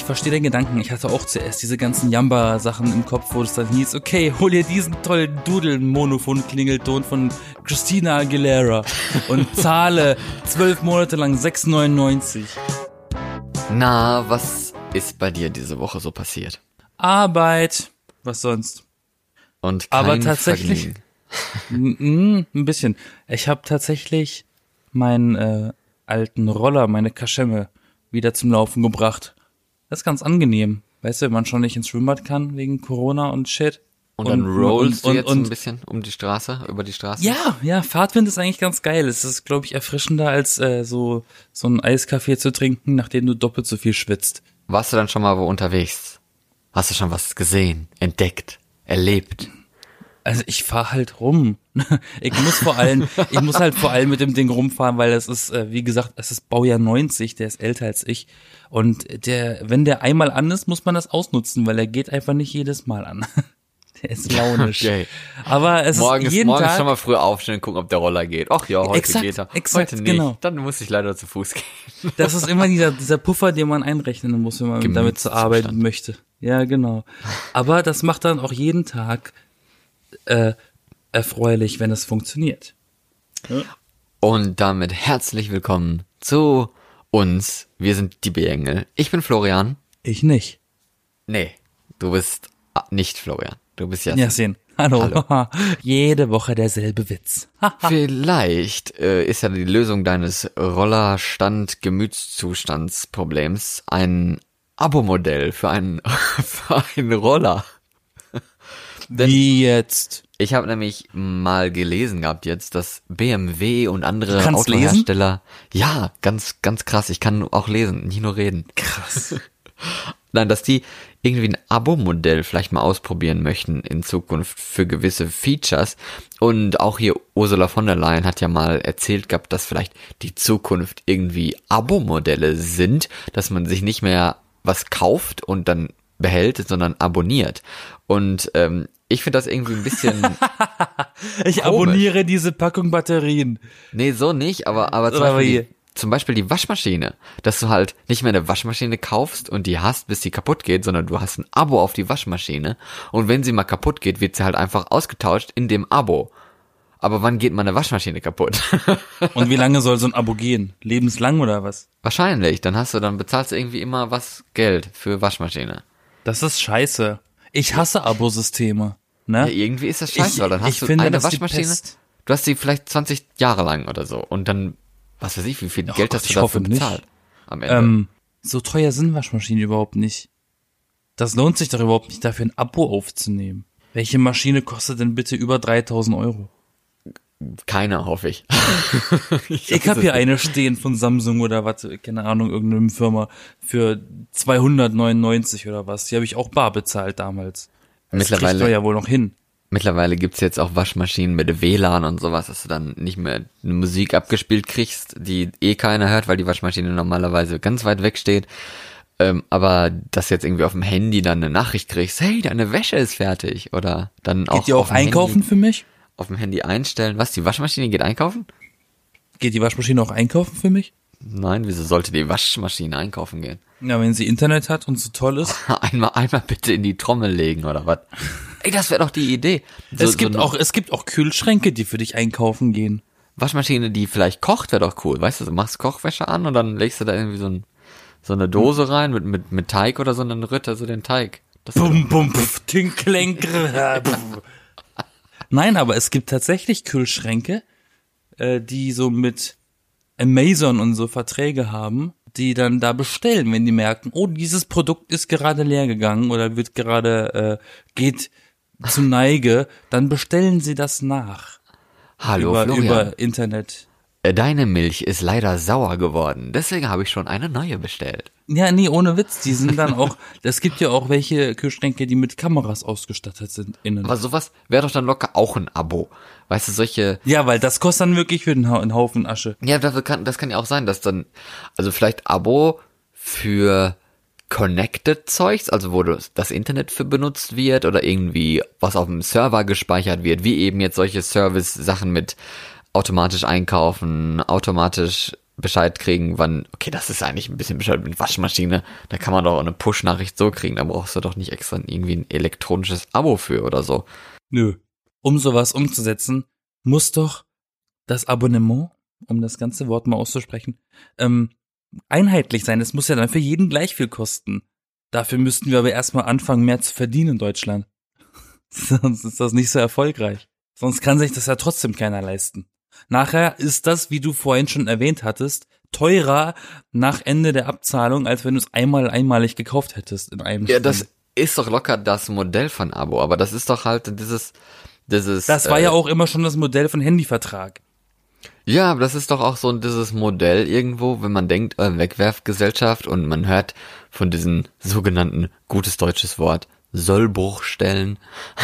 ich verstehe den Gedanken. Ich hatte auch zuerst diese ganzen Jamba-Sachen im Kopf, wo es dann hieß, okay, hol dir diesen tollen Dudeln-Monophon-Klingelton von Christina Aguilera und zahle zwölf Monate lang 6,99. Na, was ist bei dir diese Woche so passiert? Arbeit. Was sonst? Und kein Aber tatsächlich, ein bisschen. Ich habe tatsächlich meinen äh, alten Roller, meine Kaschemme, wieder zum Laufen gebracht. Das ist ganz angenehm. Weißt du, wenn man schon nicht ins Schwimmbad kann wegen Corona und Shit. Und dann rollst und, du jetzt und, ein bisschen um die Straße, über die Straße? Ja, ja, Fahrtwind ist eigentlich ganz geil. Es ist, glaube ich, erfrischender als äh, so so ein Eiskaffee zu trinken, nachdem du doppelt so viel schwitzt. Warst du dann schon mal wo unterwegs? Hast du schon was gesehen, entdeckt, erlebt? Also ich fahr halt rum. ich muss vor allem, ich muss halt vor allem mit dem Ding rumfahren, weil es ist, äh, wie gesagt, es ist Baujahr 90, der ist älter als ich. Und der, wenn der einmal an ist, muss man das ausnutzen, weil er geht einfach nicht jedes Mal an. Der ist launisch. Okay. Aber es Morgens, ist jeden morgens Tag. schon mal früh aufstehen und gucken, ob der Roller geht. Ach ja, heute Exakt, geht er. exakt, heute nicht. genau. Dann muss ich leider zu Fuß gehen. Das ist immer dieser, dieser Puffer, den man einrechnen muss, wenn man damit zur Arbeit Gemütszustand. möchte. Ja, genau. Aber das macht dann auch jeden Tag äh, erfreulich, wenn es funktioniert. Und damit herzlich willkommen zu uns. Wir sind die B-Engel. Ich bin Florian. Ich nicht. Nee, du bist nicht Florian. Du bist ja. Yasin. Hallo. Hallo. Jede Woche derselbe Witz. Vielleicht äh, ist ja die Lösung deines Rollerstand-Gemütszustandsproblems ein Abo-Modell für einen, für einen Roller. Wie jetzt? Ich habe nämlich mal gelesen gehabt jetzt, dass BMW und andere kannst Autohersteller, ja, ganz, ganz krass, ich kann auch lesen, nicht nur reden. Krass. Nein, dass die irgendwie ein Abo-Modell vielleicht mal ausprobieren möchten in Zukunft für gewisse Features. Und auch hier Ursula von der Leyen hat ja mal erzählt gehabt, dass vielleicht die Zukunft irgendwie Abo-Modelle sind, dass man sich nicht mehr was kauft und dann behält, sondern abonniert. Und ähm, ich finde das irgendwie ein bisschen, Ich Komisch. abonniere diese Packung Batterien. nee, so nicht, aber, aber zum Beispiel, die, zum Beispiel die Waschmaschine, dass du halt nicht mehr eine Waschmaschine kaufst und die hast, bis die kaputt geht, sondern du hast ein Abo auf die Waschmaschine und wenn sie mal kaputt geht, wird sie halt einfach ausgetauscht in dem Abo. Aber wann geht meine Waschmaschine kaputt? Und wie lange soll so ein Abo gehen? Lebenslang oder was? Wahrscheinlich, dann hast du, dann bezahlst du irgendwie immer was Geld für Waschmaschine. Das ist scheiße. Ich hasse Abosysteme. Ne? Ja, irgendwie ist das scheiße, Ich- weil dann hast ich du finde, eine Waschmaschine, du hast sie vielleicht 20 Jahre lang oder so und dann, was weiß ich, wie viel Oh Geld Gott, hast du dafür nicht. bezahlt? Am Ende. Ähm, so teuer sind Waschmaschinen überhaupt nicht. Das lohnt sich doch überhaupt nicht, dafür ein Abo aufzunehmen. Welche Maschine kostet denn bitte über 3000 Euro? Keiner, hoffe ich. Ich habe hier eine stehen von Samsung oder was, keine Ahnung, irgendeine Firma für 299 oder was. Die habe ich auch bar bezahlt damals. Das Mittlerweile- man ja wohl noch hin. Mittlerweile gibt's jetzt auch Waschmaschinen mit WLAN und sowas, dass du dann nicht mehr eine Musik abgespielt kriegst, die eh keiner hört, weil die Waschmaschine normalerweise ganz weit weg steht. Ähm, aber dass jetzt irgendwie auf dem Handy dann eine Nachricht kriegst, hey, deine Wäsche ist fertig. Oder dann auch, Geht ihr auch einkaufen Handy, für mich? Auf dem Handy einstellen. Was, die Waschmaschine geht einkaufen? Geht die Waschmaschine auch einkaufen für mich? Nein, wieso sollte die Waschmaschine einkaufen gehen? Ja, wenn sie Internet hat und so toll ist. Einmal, einmal bitte in die Trommel legen oder was? Ey, das wäre doch die Idee. So, es gibt so auch, es gibt auch Kühlschränke, die für dich einkaufen gehen. Waschmaschine, die vielleicht kocht, wäre doch cool. Weißt du, du machst Kochwäsche an und dann legst du da irgendwie so, ein, so eine Dose rein mit, mit, mit Teig oder so und dann rührt er so den Teig. Das Bum, bum, pf, tinkling, grrr, pf. Nein, aber es gibt tatsächlich Kühlschränke, äh, die so mit Amazon und so Verträge haben, die dann da bestellen, wenn die merken, oh, dieses Produkt ist gerade leer gegangen oder wird gerade, äh, geht zu Neige, dann bestellen sie das nach. Hallo über, Florian. über Internet. Äh, Deine Milch ist leider sauer geworden, deswegen habe ich schon eine neue bestellt. Ja, nee, ohne Witz. Die sind dann auch, es gibt ja auch welche Kühlschränke, die mit Kameras ausgestattet sind innen. Aber sowas wäre doch dann locker auch ein Abo. Weißt du, solche, Ja, weil das kostet dann wirklich für einen, Hau- einen Haufen Asche. ja, das kann, das kann ja auch sein, dass dann, also vielleicht Abo für Connected Zeugs, also wo das das Internet für benutzt wird oder irgendwie was auf dem Server gespeichert wird, wie eben jetzt solche Service-Sachen mit automatisch einkaufen, automatisch Bescheid kriegen, wann, okay, das ist eigentlich ein bisschen Bescheid mit Waschmaschine, da kann man doch auch eine Push-Nachricht so kriegen, da brauchst du doch nicht extra irgendwie ein elektronisches Abo für oder so. Nö. Um sowas umzusetzen, muss doch das Abonnement, um das ganze Wort mal auszusprechen, ähm, einheitlich sein. Es muss ja dann für jeden gleich viel kosten. Dafür müssten wir aber erstmal anfangen, mehr zu verdienen in Deutschland. Sonst ist das nicht so erfolgreich. Sonst kann sich das ja trotzdem keiner leisten. Nachher ist das, wie du vorhin schon erwähnt hattest, teurer nach Ende der Abzahlung, als wenn du es einmal einmalig gekauft hättest in einem Ja, Spiel. das ist doch locker das Modell von Abo, aber das ist doch halt dieses, dieses. Das war äh, ja auch immer schon das Modell von Handyvertrag. Ja, aber das ist doch auch so dieses Modell irgendwo, wenn man denkt, äh, Wegwerfgesellschaft und man hört von diesen sogenannten, gutes deutsches Wort, Sollbruchstellen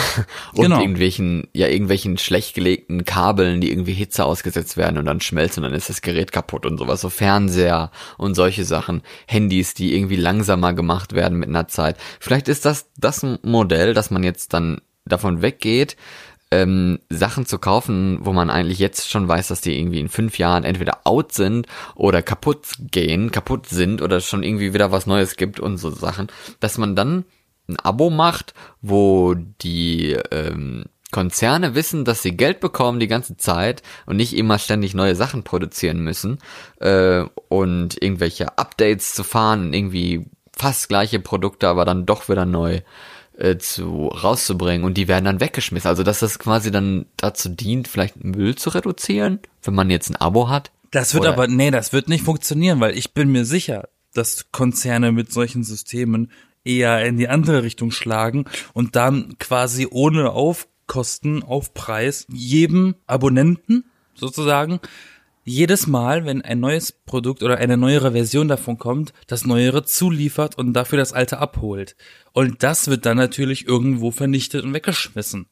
und Genau. irgendwelchen, ja, irgendwelchen schlecht gelegten Kabeln, die irgendwie Hitze ausgesetzt werden und dann schmelzen und dann ist das Gerät kaputt und sowas, so Fernseher und solche Sachen, Handys, die irgendwie langsamer gemacht werden mit einer Zeit. Vielleicht ist das das Modell, dass man jetzt dann davon weggeht, ähm, Sachen zu kaufen, wo man eigentlich jetzt schon weiß, dass die irgendwie in fünf Jahren entweder out sind oder kaputt gehen, kaputt sind oder schon irgendwie wieder was Neues gibt und so Sachen, dass man dann ein Abo macht, wo die ähm, Konzerne wissen, dass sie Geld bekommen die ganze Zeit und nicht immer ständig neue Sachen produzieren müssen äh, und irgendwelche Updates zu fahren, irgendwie fast gleiche Produkte, aber dann doch wieder neu äh, zu rauszubringen und die werden dann weggeschmissen. Also dass das quasi dann dazu dient, vielleicht Müll zu reduzieren, wenn man jetzt ein Abo hat. Das wird Oder- aber, nee, das wird nicht funktionieren, weil ich bin mir sicher, dass Konzerne mit solchen Systemen eher in die andere Richtung schlagen und dann quasi ohne Aufkosten, Aufpreis jedem Abonnenten sozusagen jedes Mal, wenn ein neues Produkt oder eine neuere Version davon kommt, das neuere zuliefert und dafür das alte abholt. Und das wird dann natürlich irgendwo vernichtet und weggeschmissen.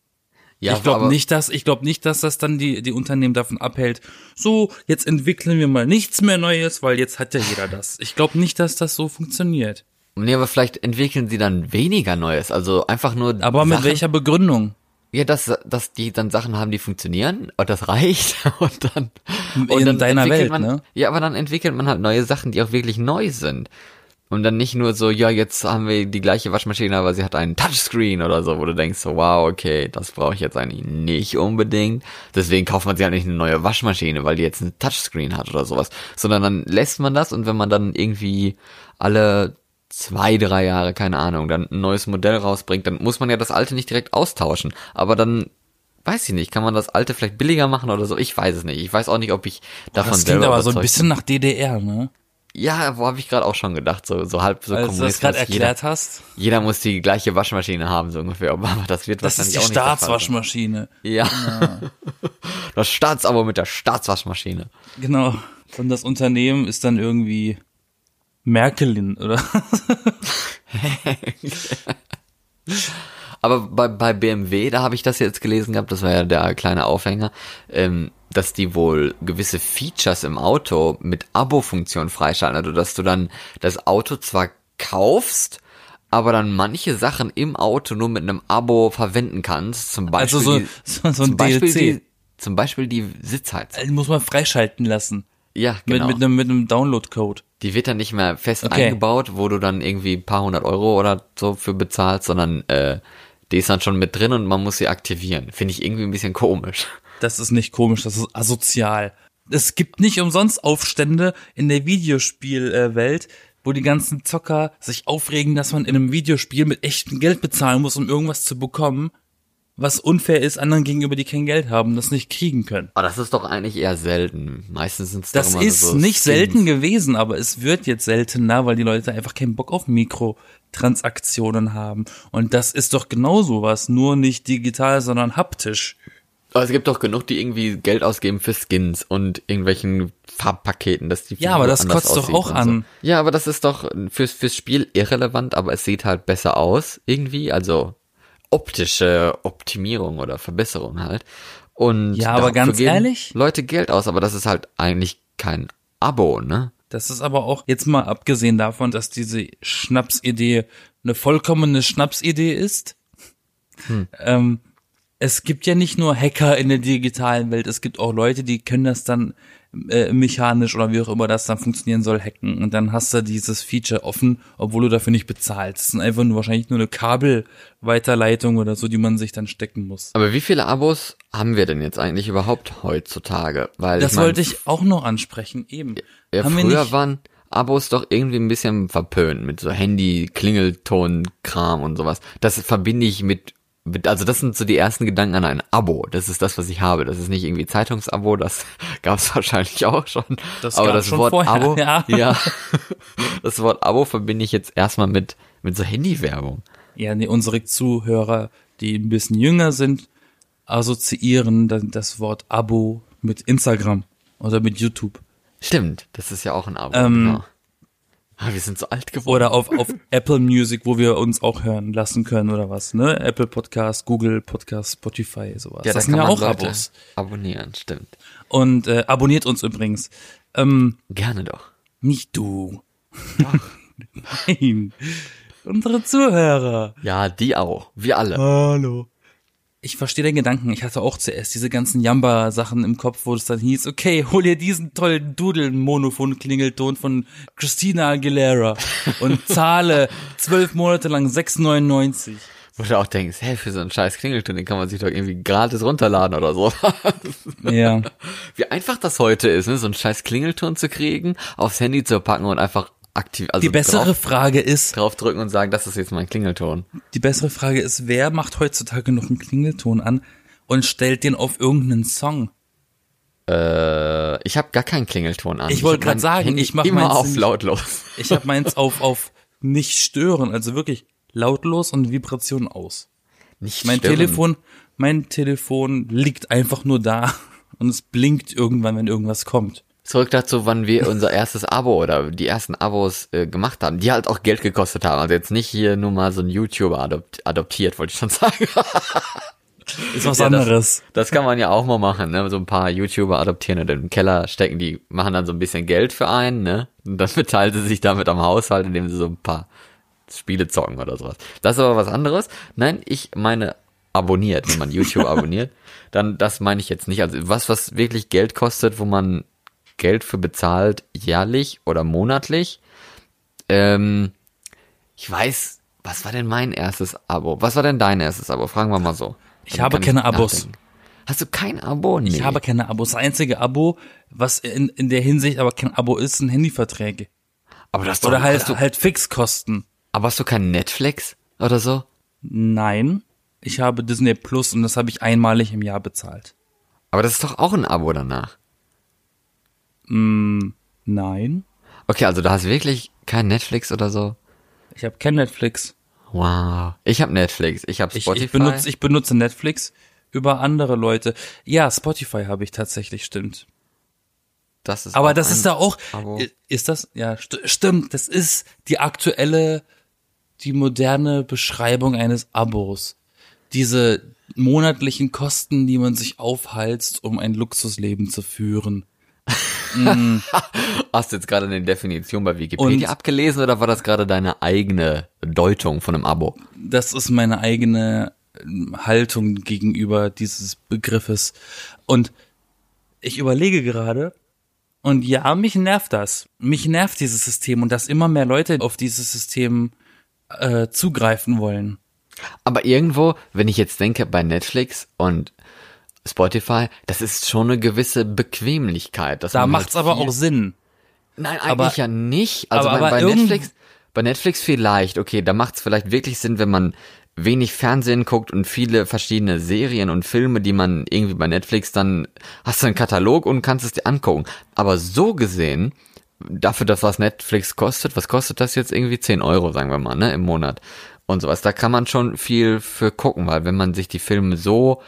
ich glaube nicht, dass ich glaube nicht, dass das dann die die Unternehmen davon abhält. So, jetzt entwickeln wir mal nichts mehr Neues, weil jetzt hat ja jeder das. Ich glaube nicht, dass das so funktioniert. Nee, aber vielleicht entwickeln sie dann weniger Neues. Also einfach nur. Aber mit Sachen, welcher Begründung? Ja, dass, dass die dann Sachen haben, die funktionieren und das reicht und dann. und In dann deiner Welt, man, ne? Ja, aber dann entwickelt man halt neue Sachen, die auch wirklich neu sind. Und dann nicht nur so, ja, jetzt haben wir die gleiche Waschmaschine, aber sie hat einen Touchscreen oder so, wo du denkst so, wow, okay, das brauche ich jetzt eigentlich nicht unbedingt. Deswegen kauft man sich halt nicht eine neue Waschmaschine, weil die jetzt einen Touchscreen hat oder sowas. Sondern dann lässt man das und wenn man dann irgendwie alle zwei, drei Jahre, keine Ahnung, dann ein neues Modell rausbringt, dann muss man ja das alte nicht direkt austauschen. Aber dann, weiß ich nicht, kann man das alte vielleicht billiger machen oder so? Ich weiß es nicht. Ich weiß auch nicht, ob ich davon Das klingt aber so ein bisschen nach DDR, ne? ja, wo habe ich gerade auch schon gedacht, so, so halb so Als du das gerade Jeder, erklärt hast. jeder muss die gleiche Waschmaschine haben, so ungefähr. Aber das wird Das ist wahrscheinlich die auch nicht der Fall sein. Staatswaschmaschine. Ja. Das Staatsabo mit der Staatswaschmaschine. Genau. Und das Unternehmen ist dann irgendwie Merkelin, oder? Aber bei, bei BMW, da habe ich das jetzt gelesen gehabt, das war ja der kleine Aufhänger, ähm, dass die wohl gewisse Features im Auto mit Abo-Funktion freischalten. Also dass du dann das Auto zwar kaufst, aber dann manche Sachen im Auto nur mit einem Abo verwenden kannst. Zum Beispiel Also so, die, so, so ein zum Beispiel DLC. die, zum Beispiel die Sitzheizung. Die muss man freischalten lassen. Ja, genau. Mit, mit einem, mit einem Download-Code. Die wird dann nicht mehr fest Okay. eingebaut, wo du dann irgendwie ein paar hundert Euro oder so für bezahlst, sondern äh, die ist dann schon mit drin und man muss sie aktivieren. Finde ich irgendwie ein bisschen komisch. Das ist nicht komisch, das ist asozial. Es gibt nicht umsonst Aufstände in der Videospielwelt, wo die ganzen Zocker sich aufregen, dass man in einem Videospiel mit echtem Geld bezahlen muss, um irgendwas zu bekommen, was unfair ist anderen gegenüber, die kein Geld haben das nicht kriegen können. Aber das ist doch eigentlich eher selten. Meistens sind es Das ist so nicht Skins. selten gewesen, aber es wird jetzt seltener, weil die Leute einfach keinen Bock auf Mikrotransaktionen haben. Und das ist doch genau sowas, nur nicht digital, sondern haptisch. Aber es gibt doch genug, die irgendwie Geld ausgeben für Skins und irgendwelchen Farbpaketen, dass die Ja, aber Figur das kotzt doch auch an. So. Ja, aber das ist doch fürs, fürs Spiel irrelevant, aber es sieht halt besser aus irgendwie, also optische Optimierung oder Verbesserung halt. Und Ja, aber ganz ehrlich? Leute Geld aus, aber das ist halt eigentlich kein Abo, ne? Das ist aber auch, jetzt mal abgesehen davon, dass diese Schnapsidee eine vollkommene Schnapsidee ist. Ähm, es gibt ja nicht nur Hacker in der digitalen Welt, es gibt auch Leute, die können das dann äh, mechanisch oder wie auch immer das dann funktionieren soll, hacken. Und dann hast du dieses Feature offen, obwohl du dafür nicht bezahlst. Das ist einfach nur wahrscheinlich nur eine Kabelweiterleitung oder so, die man sich dann stecken muss. Aber wie viele Abos haben wir denn jetzt eigentlich überhaupt heutzutage? Weil Das ich mein, wollte ich auch noch ansprechen, eben. Ja, haben früher waren Abos doch irgendwie ein bisschen verpönt mit so Handy, Klingelton, Kram und sowas. Das verbinde ich mit, also das sind so die ersten Gedanken an ein Abo. Das ist das, was ich habe. Das ist nicht irgendwie Zeitungsabo, das gab es wahrscheinlich auch schon. Das Aber das schon Wort vorher, Abo, ja. ja, das Wort Abo verbinde ich jetzt erstmal mit, mit so Handywerbung. ja, nee, unsere Zuhörer, die ein bisschen jünger sind, assoziieren dann das Wort Abo mit Instagram oder mit YouTube. Stimmt, das ist ja auch ein Abo. Ähm, genau. Ah, wir sind so alt geworden. Oder auf, auf Apple Music, wo wir uns auch hören lassen können oder was, ne? Apple Podcast, Google Podcast, Spotify, sowas. ja, das da sind kann ja man auch Leute Abos. abonnieren, stimmt. Und äh, abonniert uns übrigens. Ähm, Gerne doch. nicht du. Nein. Unsere Zuhörer. Ja, die auch. Wir alle. Hallo. Ich verstehe den Gedanken. Ich hatte auch zuerst diese ganzen Jamba-Sachen im Kopf, wo es dann hieß, okay, hol dir diesen tollen Dudeln-Monophon-Klingelton von Christina Aguilera und zahle zwölf Monate lang 6,99. Wo du auch denkst, hey, für so einen scheiß Klingelton, den kann man sich doch irgendwie gratis runterladen oder so. Ja. Wie einfach das heute ist, ne? so einen scheiß Klingelton zu kriegen, aufs Handy zu packen und einfach aktiv, also Die bessere drauf, Frage ist, draufdrücken und sagen, das ist jetzt mein Klingelton. die bessere Frage ist, wer macht heutzutage noch einen Klingelton an und stellt den auf irgendeinen Song? Äh, ich habe gar keinen Klingelton an. Ich wollte mein sagen, Handy ich mach immer meins auf nicht- lautlos. Ich habe meins auf, auf nicht stören, also wirklich lautlos und Vibration aus. Nicht Mein stören. Telefon, mein Telefon liegt einfach nur da und es blinkt irgendwann, wenn irgendwas kommt. Zurück dazu, wann wir unser erstes Abo oder die ersten Abos äh, gemacht haben, die halt auch Geld gekostet haben. Also jetzt nicht hier nur mal so ein YouTuber adopt adoptiert, wollte ich schon sagen. Ist was Ja, das- anderes. Das kann man ja auch mal machen, ne? So ein paar YouTuber adoptieren und im Keller stecken, die machen dann so ein bisschen Geld für einen, ne? Und dann beteilen sie sich damit am Haushalt, indem sie so ein paar Spiele zocken oder sowas. Das ist aber was anderes. Nein, ich meine abonniert, wenn man YouTube abonniert, dann das meine ich jetzt nicht. Also was, was wirklich Geld kostet, wo man Geld für bezahlt, jährlich oder monatlich. Ähm, ich weiß, was war denn mein erstes Abo? Was war denn dein erstes Abo? Fragen wir mal so. Ich habe keine Abos. nachdenken. Hast du kein Abo? Nee. Ich habe keine Abos. Das einzige Abo, was in, in der Hinsicht aber kein Abo ist, sind Handyverträge. aber das doch, Oder halt, hast du, halt Fixkosten. aber hast du kein Netflix oder so? Nein. Ich habe Disney Plus und das habe ich einmalig im Jahr bezahlt. Aber das ist doch auch ein Abo danach. Nein. Okay, also du hast wirklich kein Netflix oder so? Ich habe kein Netflix. Wow. Ich habe Netflix, ich habe Ich, Spotify. ich, benutze, ich benutze Netflix über andere Leute. Ja, Spotify habe ich tatsächlich, stimmt. das ist Aber das ist da auch, Abo. ist das, ja, st stimmt, das ist die aktuelle, die moderne Beschreibung eines Abos. Diese monatlichen Kosten, die man sich aufhalst, um ein Luxusleben zu führen. Hast du jetzt gerade eine Definition bei Wikipedia Und- abgelesen oder war das gerade deine eigene Deutung von einem Abo? Das ist meine eigene ähm, Haltung gegenüber dieses Begriffes. Und ich überlege gerade, und ja, mich nervt das. Mich nervt dieses System und dass immer mehr Leute auf dieses System äh, zugreifen wollen. Aber irgendwo, wenn ich jetzt denke bei Netflix und Spotify, das ist schon eine gewisse Bequemlichkeit. Dass Da macht's halt aber auch Sinn. Nein, eigentlich aber- ja nicht. Also aber- bei, aber bei Netflix, bei Netflix vielleicht, okay, da macht's vielleicht wirklich Sinn, wenn man wenig Fernsehen guckt und viele verschiedene Serien und Filme, die man irgendwie bei Netflix dann hast du einen Katalog und kannst es dir angucken. Aber so gesehen, dafür, dass was Netflix kostet, was kostet das jetzt irgendwie 10 Euro, sagen wir mal, ne, im Monat und sowas. Da kann man schon viel für gucken, weil wenn man sich die Filme so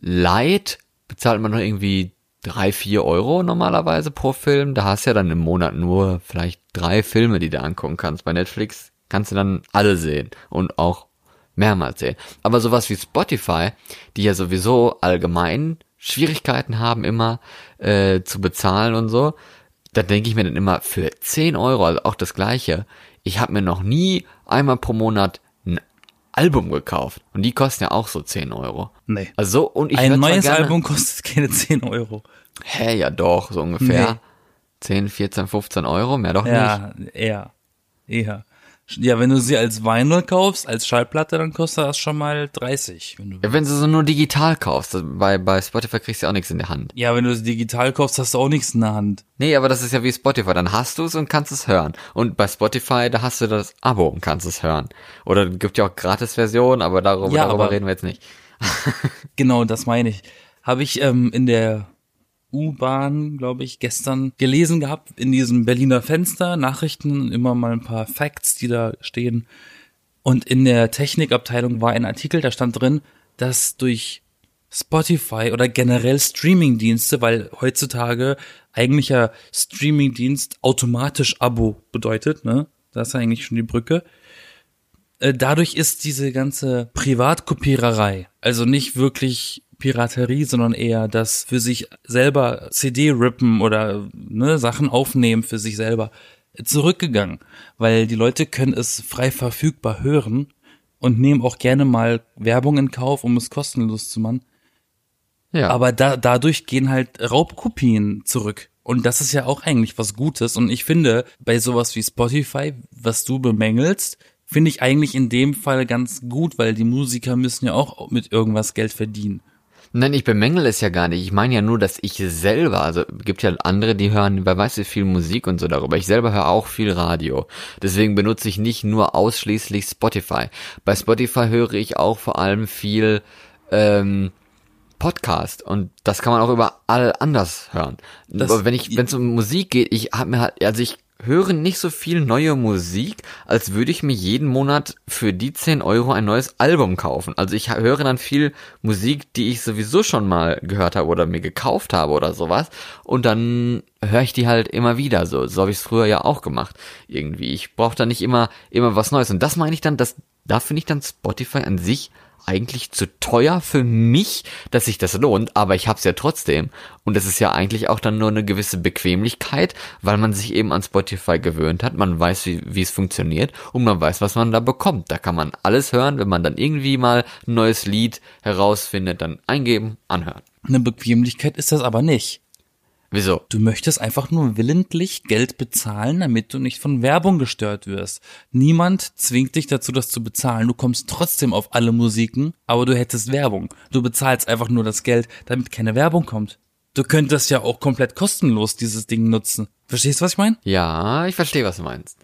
leiht, bezahlt man noch irgendwie drei, vier Euro normalerweise pro Film. Da hast du ja dann im Monat nur vielleicht drei Filme, die du angucken kannst. Bei Netflix kannst du dann alle sehen und auch mehrmals sehen. Aber sowas wie Spotify, die ja sowieso allgemein Schwierigkeiten haben, immer äh, zu bezahlen und so, da denke ich mir dann immer, für 10 Euro, also auch das gleiche, ich habe mir noch nie einmal pro Monat Album gekauft. Und die kosten ja auch so 10 Euro. Nee. Also so, und ich Ein neues gerne, Album kostet keine 10 Euro. Hä, ja doch, so ungefähr. Nee. 10, 14, 15 Euro, mehr doch nicht. Ja, eher. Eher. Ja, wenn du sie als Vinyl kaufst, als Schallplatte, dann kostet das schon mal 30. Wenn du Ja, wenn du so nur digital kaufst, bei, bei Spotify kriegst du ja auch nichts in der Hand. ja, wenn du es digital kaufst, hast du auch nichts in der Hand. Nee, aber das ist ja wie Spotify, dann hast du es und kannst es hören. Und bei Spotify, da hast du das Abo und kannst es hören. Oder gibt ja auch Gratis-Versionen, aber darüber, Ja, darüber aber- reden wir jetzt nicht. Genau, das meine ich. Habe ich ähm, in der U-Bahn, glaube ich, gestern gelesen gehabt, in diesem Berliner Fenster, Nachrichten, immer mal ein paar Facts, die da stehen. Und in der Technikabteilung war ein Artikel, da stand drin, dass durch Spotify oder generell Streamingdienste, weil heutzutage eigentlich ja Streamingdienst automatisch Abo bedeutet, ne? Das ist eigentlich schon die Brücke. Äh, dadurch ist diese ganze Privatkopiererei, also nicht wirklich Piraterie, sondern eher das für sich selber CD rippen oder ne, Sachen aufnehmen für sich selber zurückgegangen, weil die Leute können es frei verfügbar hören und nehmen auch gerne mal Werbung in Kauf, um es kostenlos zu machen. Ja. Aber da, dadurch gehen halt Raubkopien zurück. Und das ist ja auch eigentlich was Gutes. Und ich finde, bei sowas wie Spotify, was du bemängelst, finde ich eigentlich in dem Fall ganz gut, weil die Musiker müssen ja auch mit irgendwas Geld verdienen. Nein, ich bemängel es ja gar nicht. Ich meine ja nur, dass ich selber, also gibt ja andere, die hören, wer weiß wie viel Musik und so darüber. Ich selber höre auch viel Radio. Deswegen benutze ich nicht nur ausschließlich Spotify. Bei Spotify höre ich auch vor allem viel ähm, Podcast und das kann man auch überall anders hören. Das- Aber wenn ich, wenn es um Musik geht, ich habe mir halt, also ich höre nicht so viel neue Musik, als würde ich mir jeden Monat für die 10 Euro ein neues Album kaufen. Also ich höre dann viel Musik, die ich sowieso schon mal gehört habe oder mir gekauft habe oder sowas. Und dann höre ich die halt immer wieder. So, so habe ich es früher ja auch gemacht. Irgendwie. Ich brauche da nicht immer, immer was Neues. Und das meine ich dann, dass, da finde ich dann Spotify an sich eigentlich zu teuer für mich, dass sich das lohnt, aber ich hab's ja trotzdem. Und es ist ja eigentlich auch dann nur eine gewisse Bequemlichkeit, weil man sich eben an Spotify gewöhnt hat, man weiß, wie, wie es funktioniert und man weiß, was man da bekommt. Da kann man alles hören, wenn man dann irgendwie mal ein neues Lied herausfindet, dann eingeben, anhören. Eine Bequemlichkeit ist das aber nicht. Wieso? Du möchtest einfach nur willentlich Geld bezahlen, damit du nicht von Werbung gestört wirst. Niemand zwingt dich dazu, das zu bezahlen. Du kommst trotzdem auf alle Musiken, aber du hättest Werbung. Du bezahlst einfach nur das Geld, damit keine Werbung kommt. Du könntest ja auch komplett kostenlos dieses Ding nutzen. Verstehst du, was ich meine? Ja, ich verstehe, was du meinst.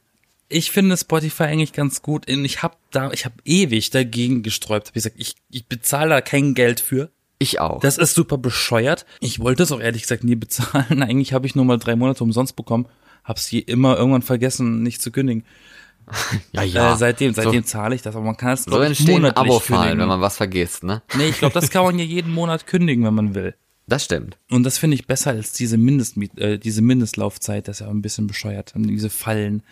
Ich finde Spotify eigentlich ganz gut. Ich habe da, ich habe ewig dagegen gesträubt. Hab gesagt, ich, ich bezahle da kein Geld für. Ich auch. Das ist super bescheuert. Ich wollte es auch ehrlich gesagt nie bezahlen. Eigentlich habe ich nur mal drei Monate umsonst bekommen. Hab's je immer irgendwann vergessen, nicht zu kündigen. ja, Äh, seitdem, so, seitdem zahle ich das, aber man kann es so entstehen monatlich Abo-Fallen, kündigen. wenn man was vergisst, ne? nee, ich glaube, das kann man ja jeden Monat kündigen, wenn man will. Das stimmt. Und das finde ich besser als diese Mindestmiet, äh, diese Mindestlaufzeit, das ist ja ein bisschen bescheuert, diese Fallen.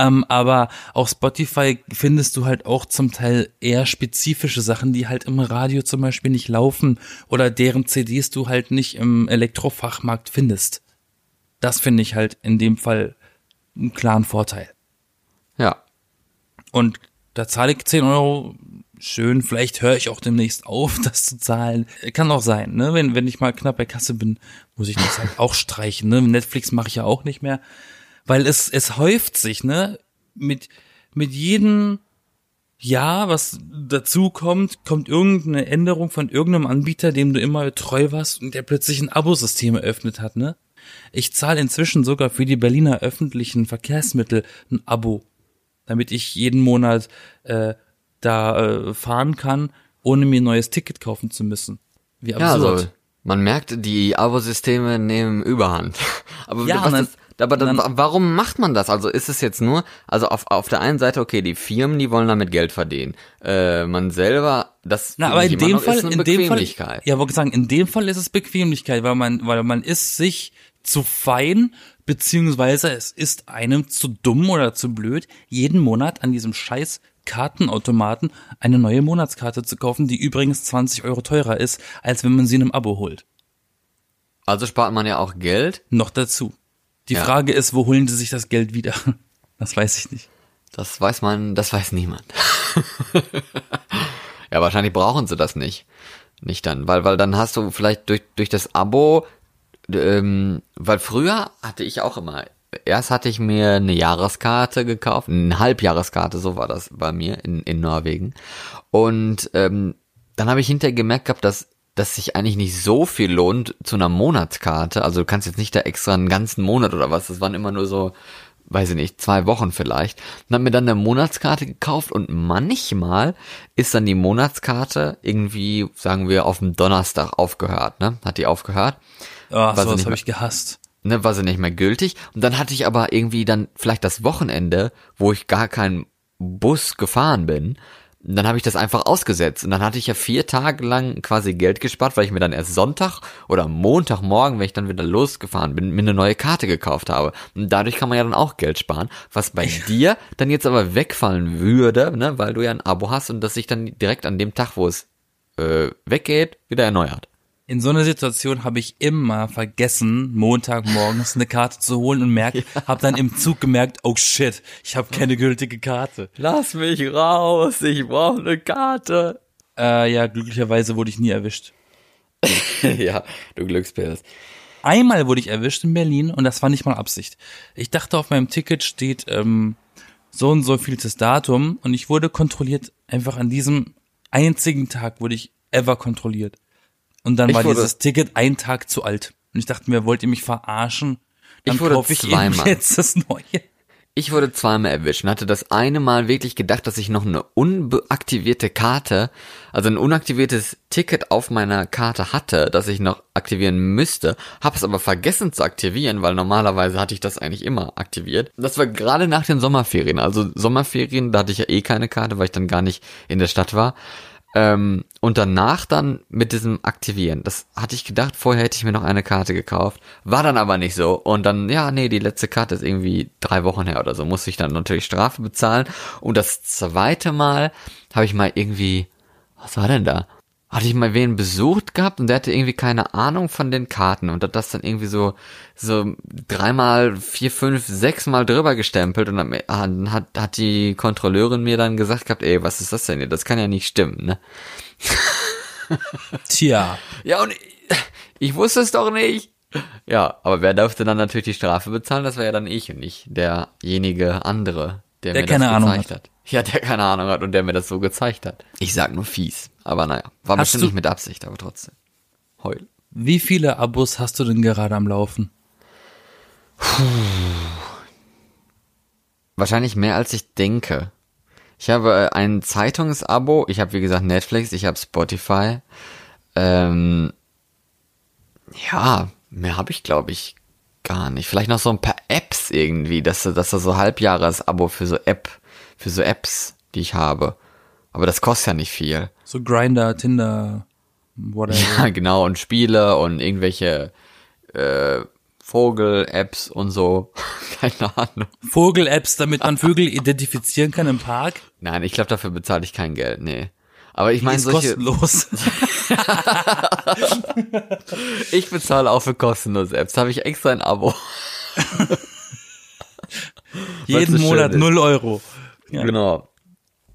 Ähm, aber auf Spotify findest du halt auch zum Teil eher spezifische Sachen, die halt im Radio zum Beispiel nicht laufen oder deren CDs du halt nicht im Elektrofachmarkt findest. Das finde ich halt in dem Fall einen klaren Vorteil. Ja. Und da zahle ich 10 Euro. Schön, vielleicht höre ich auch demnächst auf, das zu zahlen. Kann auch sein, ne? Wenn, wenn ich mal knapp bei Kasse bin, muss ich das halt auch streichen, ne? Netflix mache ich ja auch nicht mehr. Weil es, es häuft sich, ne? Mit, mit jedem Jahr, was dazu kommt, kommt irgendeine Änderung von irgendeinem Anbieter, dem du immer treu warst und der plötzlich ein Abosystem eröffnet hat, ne? Ich zahle inzwischen sogar für die Berliner öffentlichen Verkehrsmittel ein Abo damit ich jeden Monat äh, da äh, fahren kann, ohne mir ein neues Ticket kaufen zu müssen. Wie Ja, absurd. also man merkt, die Abo-Systeme nehmen Überhand. Aber Ja, was ist, aber dann, dann- warum macht man das? Also ist es jetzt nur, also auf, auf der einen Seite, okay, die Firmen, die wollen damit Geld verdienen. Äh, man selber, das Na, aber in dem Fall, ist eine in dem Fall, Bequemlichkeit. ja, wollte sagen, in dem Fall ist es Bequemlichkeit, weil man, weil man ist sich zu fein, beziehungsweise es ist einem zu dumm oder zu blöd, jeden Monat an diesem scheiß Kartenautomaten eine neue Monatskarte zu kaufen, die übrigens 20 Euro teurer ist, als wenn man sie in einem Abo holt. Also spart man ja auch Geld. Noch dazu. Die Ja. Frage ist, wo holen sie sich das Geld wieder? Das weiß ich nicht. Das weiß man, das weiß niemand. ja, wahrscheinlich brauchen sie das nicht. Nicht dann, weil, weil dann hast du vielleicht durch, durch das Abo ähm, weil früher hatte ich auch immer, erst hatte ich mir eine Jahreskarte gekauft, eine Halbjahreskarte, so war das bei mir in, in Norwegen. Und ähm, dann habe ich hinterher gemerkt gehabt, dass dass sich eigentlich nicht so viel lohnt zu einer Monatskarte. Also du kannst jetzt nicht da extra einen ganzen Monat oder was. Das waren immer nur so, weiß ich nicht, zwei Wochen vielleicht. Und hab mir dann eine Monatskarte gekauft und manchmal ist dann die Monatskarte irgendwie, sagen wir, auf dem Donnerstag aufgehört, ne? Hat die aufgehört. Oh, sie sowas habe ich gehasst. ne, war sie nicht mehr gültig. Und dann hatte ich aber irgendwie dann vielleicht das Wochenende, wo ich gar keinen Bus gefahren bin. Dann habe ich das einfach ausgesetzt. Und dann hatte ich ja vier Tage lang quasi Geld gespart, weil ich mir dann erst Sonntag oder Montagmorgen, wenn ich dann wieder losgefahren bin, mir eine neue Karte gekauft habe. Und dadurch kann man ja dann auch Geld sparen. Was bei dir dann jetzt aber wegfallen würde, ne, weil du ja ein Abo hast und das sich dann direkt an dem Tag, wo es äh, weggeht, wieder erneuert. In so einer Situation habe ich immer vergessen, Montagmorgens eine Karte zu holen und merk, habe dann im Zug gemerkt, oh shit, ich habe keine gültige Karte. Lass mich raus, ich brauche eine Karte. Äh, ja, glücklicherweise wurde ich nie erwischt. ja, du Glückspilz. Einmal wurde ich erwischt in Berlin und das war nicht mal Absicht. Ich dachte, auf meinem Ticket steht ähm, so und so vieltes Datum und ich wurde kontrolliert. Einfach an diesem einzigen Tag wurde ich ever kontrolliert. Und dann Ich war dieses Ticket ein Tag zu alt. Und ich dachte mir, wollt ihr mich verarschen? Dann Ich wurde kaufe ich zweimal. jetzt das Neue. Ich wurde zweimal erwischt und hatte das eine Mal wirklich gedacht, dass ich noch eine unbeaktivierte Karte, also ein unaktiviertes Ticket auf meiner Karte hatte, das ich noch aktivieren müsste, habe es aber vergessen zu aktivieren, weil normalerweise hatte ich das eigentlich immer aktiviert. Das war gerade nach den Sommerferien, also Sommerferien, da hatte ich ja eh keine Karte, weil ich dann gar nicht in der Stadt war. Ähm, und danach dann mit diesem Aktivieren. Das hatte ich gedacht, vorher hätte ich mir noch eine Karte gekauft. War dann aber nicht so. Und dann, ja, nee, die letzte Karte ist irgendwie drei Wochen her oder so. Musste ich dann natürlich Strafe bezahlen. Und das zweite Mal habe ich mal irgendwie, was war denn da? Hatte ich mal wen besucht gehabt und der hatte irgendwie keine Ahnung von den Karten und hat das dann irgendwie so, so dreimal, vier, fünf, sechs Mal drüber gestempelt und dann hat, hat, hat die Kontrolleurin mir dann gesagt gehabt, ey, was ist das denn hier? Das kann ja nicht stimmen, ne? Tja, Ja, und ich, ich wusste es doch nicht. Ja, aber wer durfte dann natürlich die Strafe bezahlen? Das war ja dann ich und nicht derjenige andere, der, Der mir keine das Ahnung gezeigt hat. Ja, der keine Ahnung hat und der mir das so gezeigt hat. Ich sag nur fies. Aber naja, war Hast bestimmt nicht mit Absicht, aber trotzdem. Heul. wie viele Abos hast du denn gerade am Laufen? Wahrscheinlich mehr als ich denke. Ich habe äh, ein Zeitungsabo, ich habe wie gesagt Netflix, ich habe Spotify. Ähm, ja, mehr habe ich glaube ich gar nicht. Vielleicht noch so ein paar Apps irgendwie, dass dass da so Halbjahresabo für so App, für so Apps, die ich habe. Aber das kostet ja nicht viel. So Grinder, Tinder, whatever. Ja, genau, und Spiele und irgendwelche äh, Vogel-Apps und so. Keine Ahnung. Vogel-Apps, damit man Vögel identifizieren kann im Park. Nein, ich glaube, dafür bezahle ich kein Geld, nee. Aber ich meine, ist solche, kostenlos. ich bezahle auch für kostenlose Apps. Habe ich extra ein Abo. Jeden so Monat null Euro. Ja. Genau.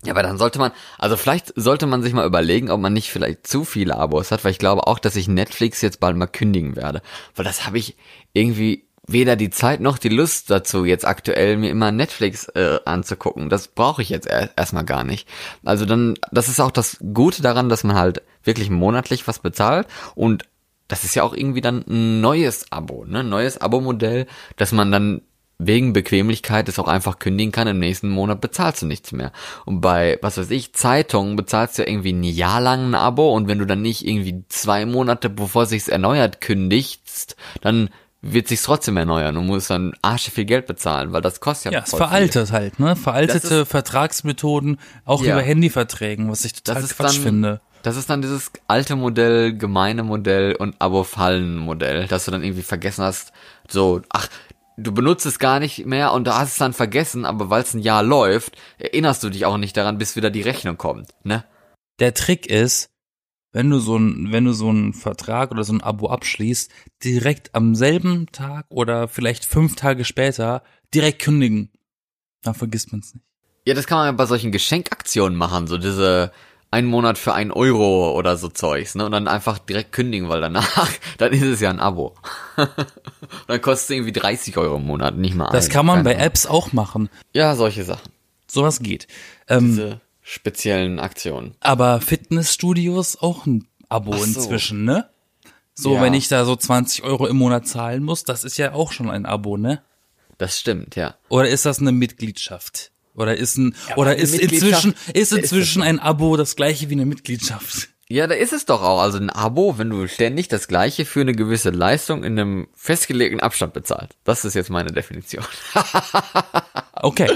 Ja, aber dann sollte man, also vielleicht sollte man sich mal überlegen, ob man nicht vielleicht zu viele Abos hat, weil ich glaube auch, dass ich Netflix jetzt bald mal kündigen werde. Weil das habe ich irgendwie weder die Zeit noch die Lust dazu, jetzt aktuell mir immer Netflix äh, anzugucken. Das brauche ich jetzt er- erstmal gar nicht. Also dann, das ist auch das Gute daran, dass man halt wirklich monatlich was bezahlt und das ist ja auch irgendwie dann ein neues Abo, ne? Ein neues Abo-Modell, dass man dann wegen Bequemlichkeit es auch einfach kündigen kann, im nächsten Monat bezahlst du nichts mehr. Und bei, was weiß ich, Zeitungen bezahlst du ja irgendwie ein Jahr lang ein Abo und wenn du dann nicht irgendwie zwei Monate, bevor sich's erneuert, kündigst, dann wird sich's trotzdem erneuern und musst dann Arsch viel Geld bezahlen, weil das kostet ja Ja, es voll viel. veraltet halt, ne? Veraltete Das Vertragsmethoden, auch Ja. über Handyverträgen, was ich total Das ist Quatsch dann- finde. Das ist dann dieses alte Modell, gemeine Modell und Abo-Fallen-Modell, dass du dann irgendwie vergessen hast, so, ach, du benutzt es gar nicht mehr und du hast es dann vergessen, aber weil es ein Jahr läuft, erinnerst du dich auch nicht daran, bis wieder die Rechnung kommt, ne? Der Trick ist, wenn du so ein, wenn du so einen Vertrag oder so ein Abo abschließt, direkt am selben Tag oder vielleicht fünf Tage später direkt kündigen. Dann vergisst man es nicht. Ja, das kann man ja bei solchen Geschenkaktionen machen, so diese ein Monat für ein Euro oder so Zeugs, ne? Und dann einfach direkt kündigen, weil danach, dann ist es ja ein Abo. dann kostet es irgendwie 30 Euro im Monat, nicht mal Das ein, kann man keine bei Ahnung. Apps auch machen. Ja, solche Sachen. Sowas geht. Ähm, Diese speziellen Aktionen. aber Fitnessstudios auch ein Abo so. inzwischen, ne? So, Ja. wenn ich da so 20 Euro im Monat zahlen muss, das ist ja auch schon ein Abo, ne? Das stimmt, ja. Oder ist das eine Mitgliedschaft? Oder ist ein, aber oder ist inzwischen, ist ist inzwischen ein Abo das gleiche wie eine Mitgliedschaft? Ja, da ist es doch auch. Also ein Abo, wenn du ständig das gleiche für eine gewisse Leistung in einem festgelegten Abstand bezahlst. Das ist jetzt meine Definition. Okay.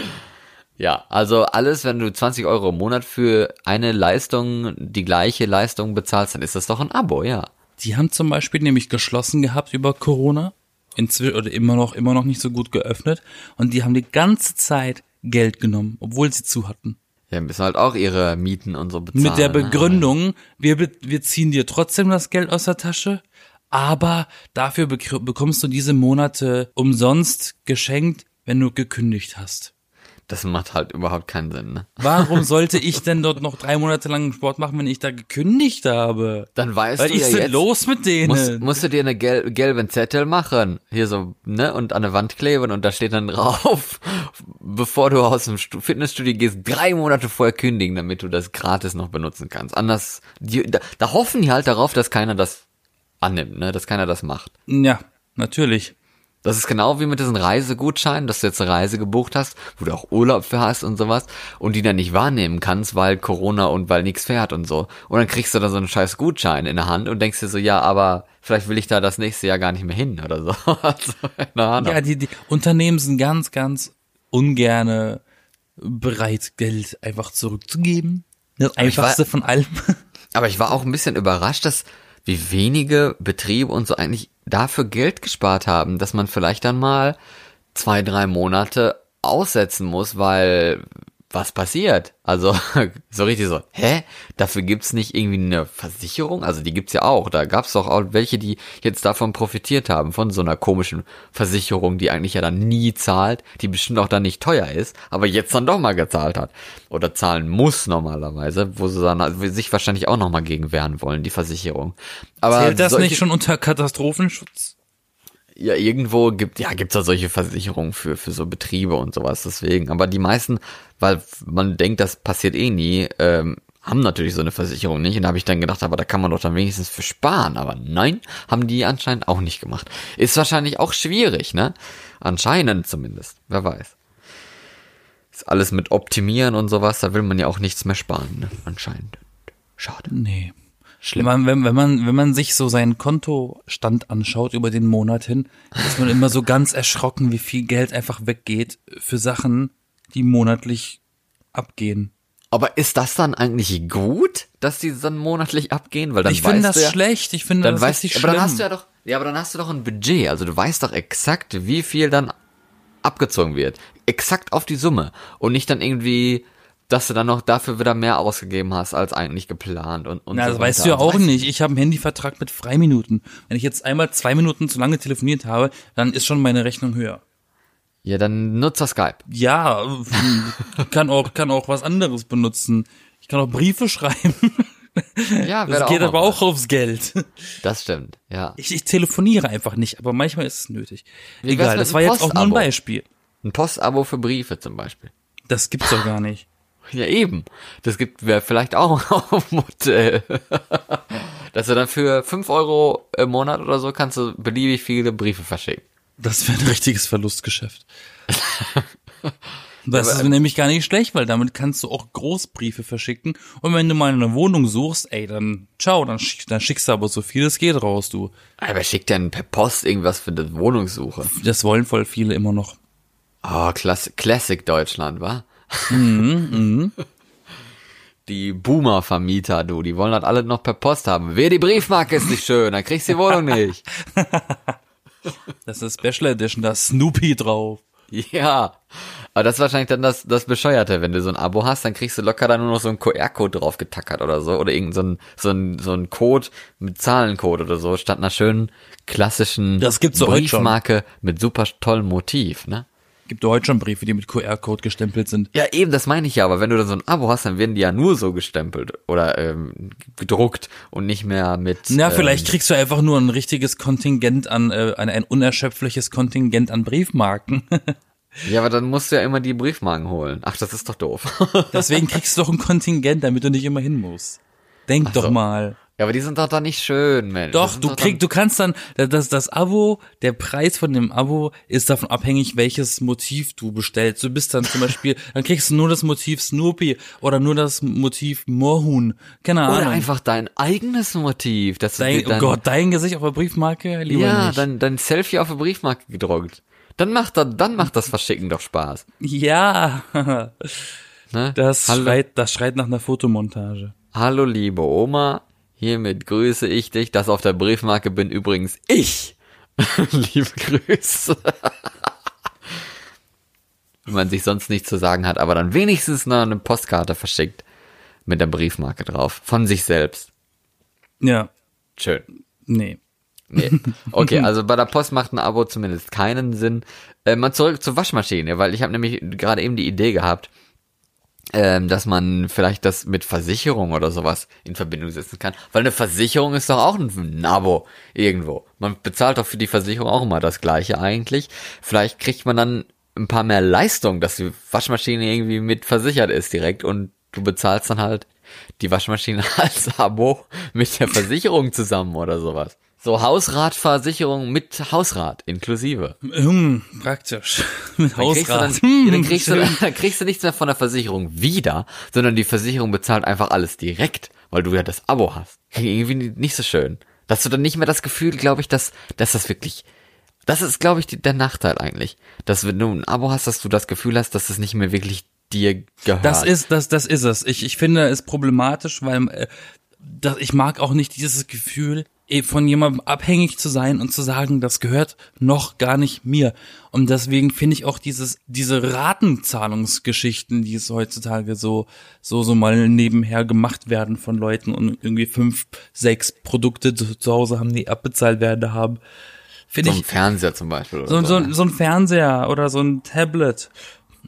Ja, also alles, wenn du 20 Euro im Monat für eine Leistung, die gleiche Leistung bezahlst, dann ist das doch ein Abo, ja. Die haben zum Beispiel nämlich geschlossen gehabt über Corona. Inzwischen, oder immer noch, immer noch nicht so gut geöffnet. Und die haben die ganze Zeit Geld genommen, obwohl sie zu hatten. Ja, müssen halt auch ihre Mieten und so bezahlen. Mit der ne? Begründung, wir, wir ziehen dir trotzdem das Geld aus der Tasche, aber dafür bek- bekommst du diese Monate umsonst geschenkt, wenn du gekündigt hast. Das macht halt überhaupt keinen Sinn, ne? Warum sollte ich denn dort noch drei Monate lang Sport machen, wenn ich da gekündigt habe? Dann weißt Weil du ich ja jetzt, los mit denen. musst, musst du dir eine gel gelben Zettel machen, hier so, ne, und an der Wand kleben und da steht dann drauf, bevor du aus dem Stu- Fitnessstudio gehst, drei Monate vorher kündigen, damit du das gratis noch benutzen kannst. Anders, die, da, da hoffen die halt darauf, dass keiner das annimmt, ne, dass keiner das macht. ja, natürlich. Das ist genau wie mit diesen Reisegutscheinen, dass du jetzt eine Reise gebucht hast, wo du auch Urlaub für hast und sowas und die dann nicht wahrnehmen kannst, weil Corona und weil nichts fährt und so. Und dann kriegst du da so einen scheiß Gutschein in der Hand und denkst dir so, ja, aber vielleicht will ich da das nächste Jahr gar nicht mehr hin oder so. Also, keine Ahnung. Ja, die, die Unternehmen sind ganz, ganz ungerne bereit, Geld einfach zurückzugeben. Das ich war- einfachste von allem. Aber ich war auch ein bisschen überrascht, dass wie wenige Betriebe und so eigentlich dafür Geld gespart haben, dass man vielleicht dann mal zwei, drei Monate aussetzen muss, weil was passiert? Also so richtig so, hä? Dafür gibt's nicht irgendwie eine Versicherung? Also die gibt's ja auch. Da gab's doch auch welche, die jetzt davon profitiert haben, von so einer komischen Versicherung, die eigentlich ja dann nie zahlt, die bestimmt auch dann nicht teuer ist, aber jetzt dann doch mal gezahlt hat. Oder zahlen muss normalerweise, wo sie dann also sich wahrscheinlich auch nochmal gegen wehren wollen, die Versicherung. Aber Zählt das solche- nicht schon unter Katastrophenschutz? Ja, irgendwo gibt, ja, gibt's da solche Versicherungen für, für so Betriebe und sowas, deswegen. Aber die meisten, weil man denkt, das passiert eh nie, ähm, haben natürlich so eine Versicherung nicht. Und da habe ich dann gedacht, aber da kann man doch dann wenigstens für sparen. Aber nein, haben die anscheinend auch nicht gemacht. Ist wahrscheinlich auch schwierig, ne? Anscheinend zumindest. Wer weiß. Ist alles mit Optimieren und sowas, da will man ja auch nichts mehr sparen, ne? Anscheinend. Schade. Nee. Schlimm. Wenn man, wenn, wenn man, wenn man sich so seinen Kontostand anschaut über den Monat hin, ist man immer so ganz erschrocken, wie viel Geld einfach weggeht für Sachen, die monatlich abgehen. Aber ist das dann eigentlich gut, dass die dann monatlich abgehen? Weil dann ich finde das ja, schlecht. Ich finde Dann das weißt richtig aber dann hast du ja doch, ja, aber dann hast du doch ein Budget. Also du weißt doch exakt, wie viel dann abgezogen wird. Exakt auf die Summe. Und nicht dann irgendwie, dass du dann noch dafür wieder mehr ausgegeben hast, als eigentlich geplant und, und Na, so das weißt weiter. du ja auch weißt- nicht. Ich habe einen Handyvertrag mit Freiminuten. Wenn ich jetzt einmal zwei Minuten zu lange telefoniert habe, dann ist schon meine Rechnung höher. Ja, dann nutzer Skype. Ja, kann auch, kann auch was anderes benutzen. Ich kann auch Briefe schreiben. Ja, Das geht aber auch aufs Geld. Das stimmt, ja. Ich, ich telefoniere einfach nicht, aber manchmal ist es nötig. Wie Egal, das war jetzt auch nur ein? Beispiel. Ein Postabo für Briefe zum Beispiel. Das gibt's doch gar nicht. Ja, eben. Das gibt wäre vielleicht auch ein Modell. Dass du dann für 5 Euro im Monat oder so kannst du beliebig viele Briefe verschicken. Das wäre ein richtiges Verlustgeschäft. Das ist nämlich gar nicht schlecht, weil damit kannst du auch Großbriefe verschicken. Und wenn du mal eine Wohnung suchst, ey, dann ciao, dann, schick, dann schickst du aber so viel es geht raus, du. Aber schickt denn per Post irgendwas für die Wohnungssuche? Das wollen voll viele immer noch. Oh, Klass Classic Deutschland, wa? Mhm, Die Boomer-Vermieter, du, die wollen das alle noch per Post haben. Wer die Briefmarke ist nicht schön, dann kriegst du die Wohnung nicht. Das ist Special Edition, da ist Snoopy drauf. Ja. Aber das ist wahrscheinlich dann das, das Bescheuerte. Wenn du so ein Abo hast, dann kriegst du locker da nur noch so einen QR-Code drauf getackert oder so. Oder irgend so ein, so ein, so ein Code mit Zahlencode oder so, statt einer schönen klassischen Das gibt's. Briefmarke mit super tollem Motiv, ne? Gibt heute schon Briefe, die mit QR-Code gestempelt sind. Ja, eben, das meine ich ja, aber wenn du dann so ein Abo hast, dann werden die ja nur so gestempelt oder ähm, gedruckt und nicht mehr mit. Na, ähm, vielleicht kriegst du einfach nur ein richtiges Kontingent an, äh, ein, ein unerschöpfliches Kontingent an Briefmarken. Ja, aber dann musst du ja immer die Briefmarken holen. Ach, das ist doch doof. Deswegen kriegst du doch ein Kontingent, damit du nicht immer hin musst. Denk doch so. mal. Ja, aber die sind doch dann nicht schön, Mensch. Doch, du dann- kriegst, du kannst dann, das, das Abo, der Preis von dem Abo ist davon abhängig, welches Motiv du bestellst. Du bist dann zum Beispiel, dann kriegst du nur das Motiv Snoopy oder nur das Motiv Moorhuhn. Keine Ahnung. Oder einfach dein eigenes Motiv. Das dein, dein, oh Gott, dein Gesicht auf der Briefmarke? Lieber ja, nicht. dein, dein Selfie auf der Briefmarke gedruckt. Dann macht, das, dann macht das Verschicken doch Spaß. Ja, Ne? das Hallo, schreit, das schreit nach einer Fotomontage. Hallo liebe Oma, hiermit grüße ich dich. Das auf der Briefmarke bin übrigens ich. liebe Grüße. Wenn man sich sonst nichts zu sagen hat, aber dann wenigstens noch eine Postkarte verschickt. Mit der Briefmarke drauf. Von sich selbst. Ja, Schön. nee. Nee. Okay, also bei der Post macht ein Abo zumindest keinen Sinn. Äh, mal zurück zur Waschmaschine, weil ich habe nämlich gerade eben die Idee gehabt, ähm, dass man vielleicht das mit Versicherung oder sowas in Verbindung setzen kann. Weil eine Versicherung ist doch auch ein, Abo irgendwo. Man bezahlt doch für die Versicherung auch immer das gleiche eigentlich. Vielleicht kriegt man dann ein paar mehr Leistung, dass die Waschmaschine irgendwie mit versichert ist direkt und du bezahlst dann halt die Waschmaschine als Abo mit der Versicherung zusammen oder sowas. So Hausratversicherung mit Hausrat inklusive. Hm, praktisch. Mit Dann kriegst, du dann, Hausrat. Hm, dann, kriegst du, dann kriegst du nichts mehr von der Versicherung wieder, sondern die Versicherung bezahlt einfach alles direkt, weil du ja das Abo hast. Irgendwie nicht so schön. Dass du dann nicht mehr das Gefühl, glaube ich, dass, dass das wirklich, das ist, glaube ich, die, der Nachteil eigentlich. Dass wenn du ein Abo hast, dass du das Gefühl hast, dass es nicht mehr wirklich dir gehört. Das ist, das, das ist es. Ich, ich finde es problematisch, weil äh, das, ich mag auch nicht dieses Gefühl, von jemandem abhängig zu sein und zu sagen, das gehört noch gar nicht mir. Und deswegen finde ich auch dieses, diese Ratenzahlungsgeschichten, die es heutzutage so, so, so mal nebenher gemacht werden von Leuten und irgendwie fünf, sechs Produkte zu, zu Hause haben, die abbezahlt werden haben, finde so ein ich, Fernseher zum Beispiel. Oder so, so, so, so ein Fernseher oder so ein Tablet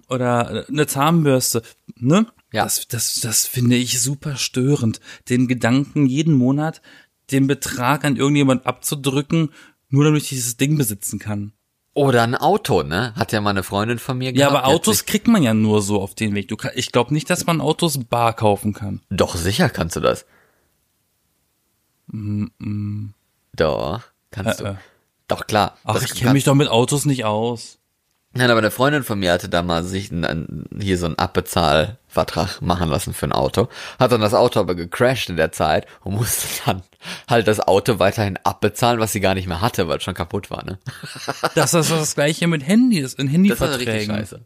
oder eine Zahnbürste, ne? Ja. Das, das, das finde ich super störend. Den Gedanken, jeden Monat den Betrag an irgendjemand abzudrücken, nur damit ich dieses Ding besitzen kann. Oder ein Auto, ne? Hat ja mal eine Freundin von mir Ja, gehabt. aber die hat Autos kriegt man ja nur so auf den Weg. Du kann, ich glaube nicht, dass man Autos bar kaufen kann. Doch, sicher kannst du das. Doch, kannst Mm, Äh, äh. du. Doch, klar. Ach, ich kenne mich doch mit Autos nicht aus. Nein, aber eine Freundin von mir hatte da mal sich ein, ein, hier so einen Abbezahlvertrag machen lassen für ein Auto. Hat dann das Auto aber gecrashed in der Zeit und musste dann halt das Auto weiterhin abbezahlen, was sie gar nicht mehr hatte, weil es schon kaputt war, ne? Das ist das gleiche mit Handys, in Das war richtig Handyverträgen. scheiße.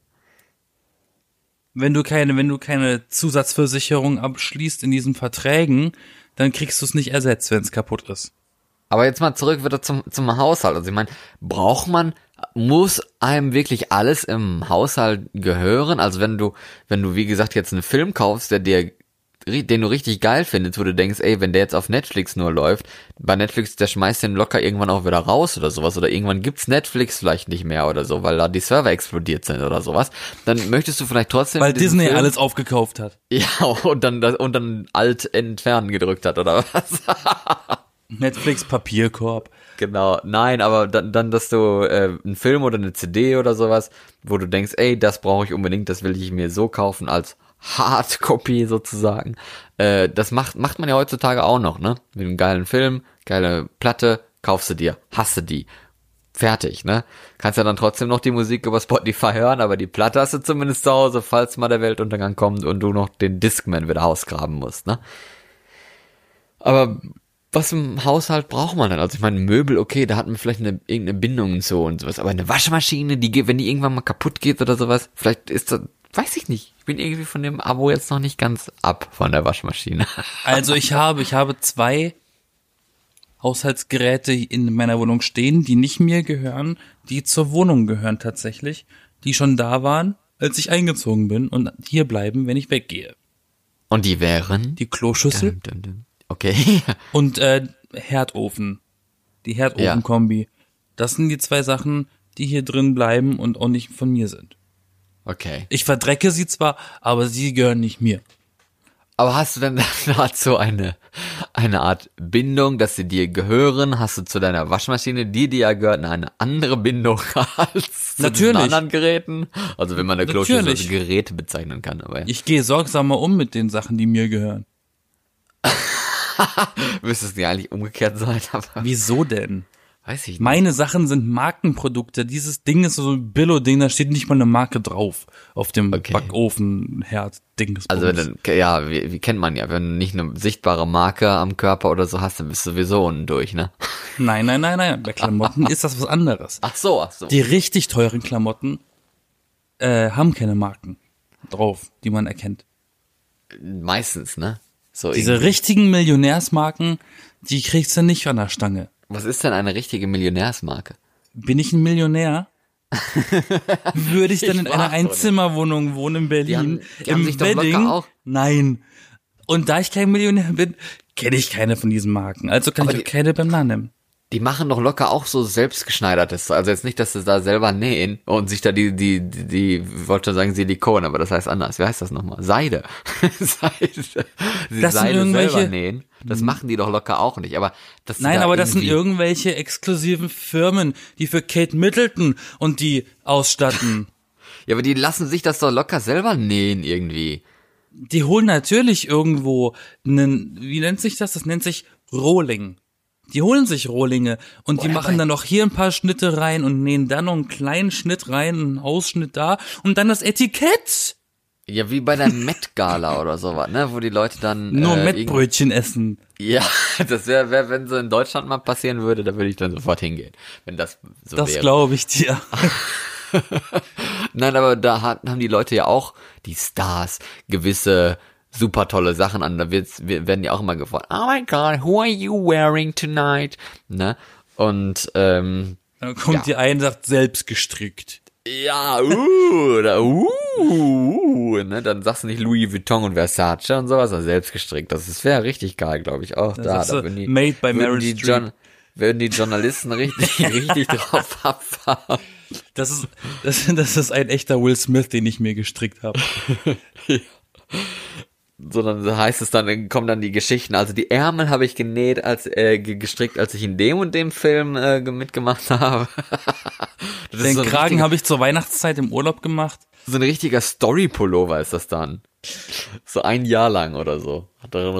wenn du keine, wenn du keine Zusatzversicherung abschließt in diesen Verträgen, dann kriegst du es nicht ersetzt, wenn es kaputt ist. Aber jetzt mal zurück wieder zum, zum Haushalt. Also ich meine, braucht man, muss einem wirklich alles im Haushalt gehören? Also wenn du, wenn du, wie gesagt, jetzt einen Film kaufst, der dir, den du richtig geil findest, wo du denkst, ey, wenn der jetzt auf Netflix nur läuft, bei Netflix, der schmeißt den locker irgendwann auch wieder raus oder sowas, oder irgendwann gibt's Netflix vielleicht nicht mehr oder so, weil da die Server explodiert sind oder sowas, dann möchtest du vielleicht trotzdem Weil Disney Film- alles aufgekauft hat. ja, und dann, und dann alt entfernen gedrückt hat, oder was? Netflix Papierkorb. Genau, nein, aber dann, dann dass du äh, einen Film oder eine CD oder sowas, wo du denkst, ey, das brauche ich unbedingt, das will ich mir so kaufen als Hardcopy sozusagen. Äh, das macht macht man ja heutzutage auch noch, ne? Mit einem geilen Film, geile Platte, kaufst du dir, hast du die. Fertig, ne? Kannst ja dann trotzdem noch die Musik über Spotify hören, aber die Platte hast du zumindest zu Hause, falls mal der Weltuntergang kommt und du noch den Discman wieder ausgraben musst, ne? Aber was im Haushalt braucht man denn? Also ich meine, Möbel, okay, da hat man vielleicht eine, irgendeine Bindung zu und sowas, aber eine Waschmaschine, die geht, wenn die irgendwann mal kaputt geht oder sowas, vielleicht ist das, weiß ich nicht. Ich bin irgendwie von dem Abo jetzt noch nicht ganz ab von der Waschmaschine. Also ich habe, ich habe zwei Haushaltsgeräte in meiner Wohnung stehen, die nicht mir gehören, die zur Wohnung gehören tatsächlich, die schon da waren, als ich eingezogen bin und hier bleiben, wenn ich weggehe. Und die wären? Die Kloschüssel Dum, dum, dum. Okay. und äh, Herdofen. Die Herdofenkombi. Das sind die zwei Sachen, die hier drin bleiben und auch nicht von mir sind. Okay. Ich verdrecke sie zwar, aber sie gehören nicht mir. Aber hast du denn dazu eine, eine Art Bindung, dass sie dir gehören? Hast du zu deiner Waschmaschine, die dir ja gehört, eine andere Bindung als zu Natürlich. diesen anderen Geräten? Also wenn man eine Kloschüssel als. Geräte bezeichnen kann, aber ja. Ich gehe sorgsamer um mit den Sachen, die mir gehören. Müsste es nicht eigentlich umgekehrt sein, aber Wieso denn? weiß ich nicht. Meine Sachen sind Markenprodukte. Dieses Ding ist so ein Billo-Ding, da steht nicht mal eine Marke drauf. Auf dem Okay. Backofen-Herd-Ding. Also wenn dann, ja, wie, wie kennt man ja, wenn du nicht eine sichtbare Marke am Körper oder so hast, dann bist du sowieso unten durch, ne? Nein, nein, nein, nein. Bei Klamotten ist das was anderes. Ach so, ach so. Die richtig teuren Klamotten äh, haben keine Marken drauf, die man erkennt. Meistens, ne? So Diese irgendwie. richtigen Millionärsmarken, die kriegst du nicht an der Stange. Was ist denn eine richtige Millionärsmarke? Bin ich ein Millionär? Würde ich dann in Ich einer. Einzimmerwohnung wohnen in Berlin? haben- die haben Im sich doch locker Wedding? auch- Nein. Und da ich kein Millionär bin, kenne ich keine von diesen Marken. Also kann Aber ich auch die- keine beim Namen nennen. Die machen doch locker auch so selbstgeschneidertes. Also jetzt nicht, dass sie da selber nähen und sich da die, die, die, die ich wollte schon sagen Silikon, aber das heißt anders. Wie heißt das nochmal? Seide. Seide. Sie Das Seide irgendwelche- selber nähen. Das machen die doch locker auch nicht. Aber das Nein, aber das sind irgendwelche exklusiven Firmen, die für Kate Middleton und die ausstatten. Ja, aber die lassen sich das doch locker selber nähen irgendwie. die holen natürlich irgendwo einen, wie nennt sich das? Das nennt sich Rohling. Die holen sich Rohlinge und die Boah, machen dann noch hier ein paar Schnitte rein und nähen dann noch einen kleinen Schnitt rein, einen Ausschnitt da und dann das Etikett. Ja, wie bei der Met-Gala oder sowas, ne? Wo die Leute dann. Nur äh, Mettbrötchen essen. Ja, das wäre, wär, wenn so in Deutschland mal passieren würde, da würde ich dann sofort hingehen. Wenn das so Das wäre. glaube ich dir. Nein, aber da haben die Leute ja auch, die Stars, gewisse super tolle Sachen an. Da wird's, wir- werden ja auch immer gefragt, oh my god, who are you wearing tonight? Ne? Und ähm, Dann kommt Ja. die ein und sagt selbst gestrickt. ja, uh, oder uh, uh, ne? Dann sagst du nicht Louis Vuitton und Versace und sowas, sondern selbst gestrickt. Das ist- wäre richtig geil, glaube ich, auch da. Da würden die, made by würden die, würden die Journalisten richtig, richtig drauf abfahren. Das ist, das, das ist ein echter Will Smith, den ich mir gestrickt habe. sondern so heißt es dann, kommen dann die Geschichten. Also die Ärmel habe ich genäht, als äh, ge- gestrickt, als ich in dem und dem Film äh, ge- mitgemacht habe. Den so Kragen habe ich zur Weihnachtszeit im Urlaub gemacht. so ein richtiger Story-Pullover ist das dann. So ein Jahr lang oder so.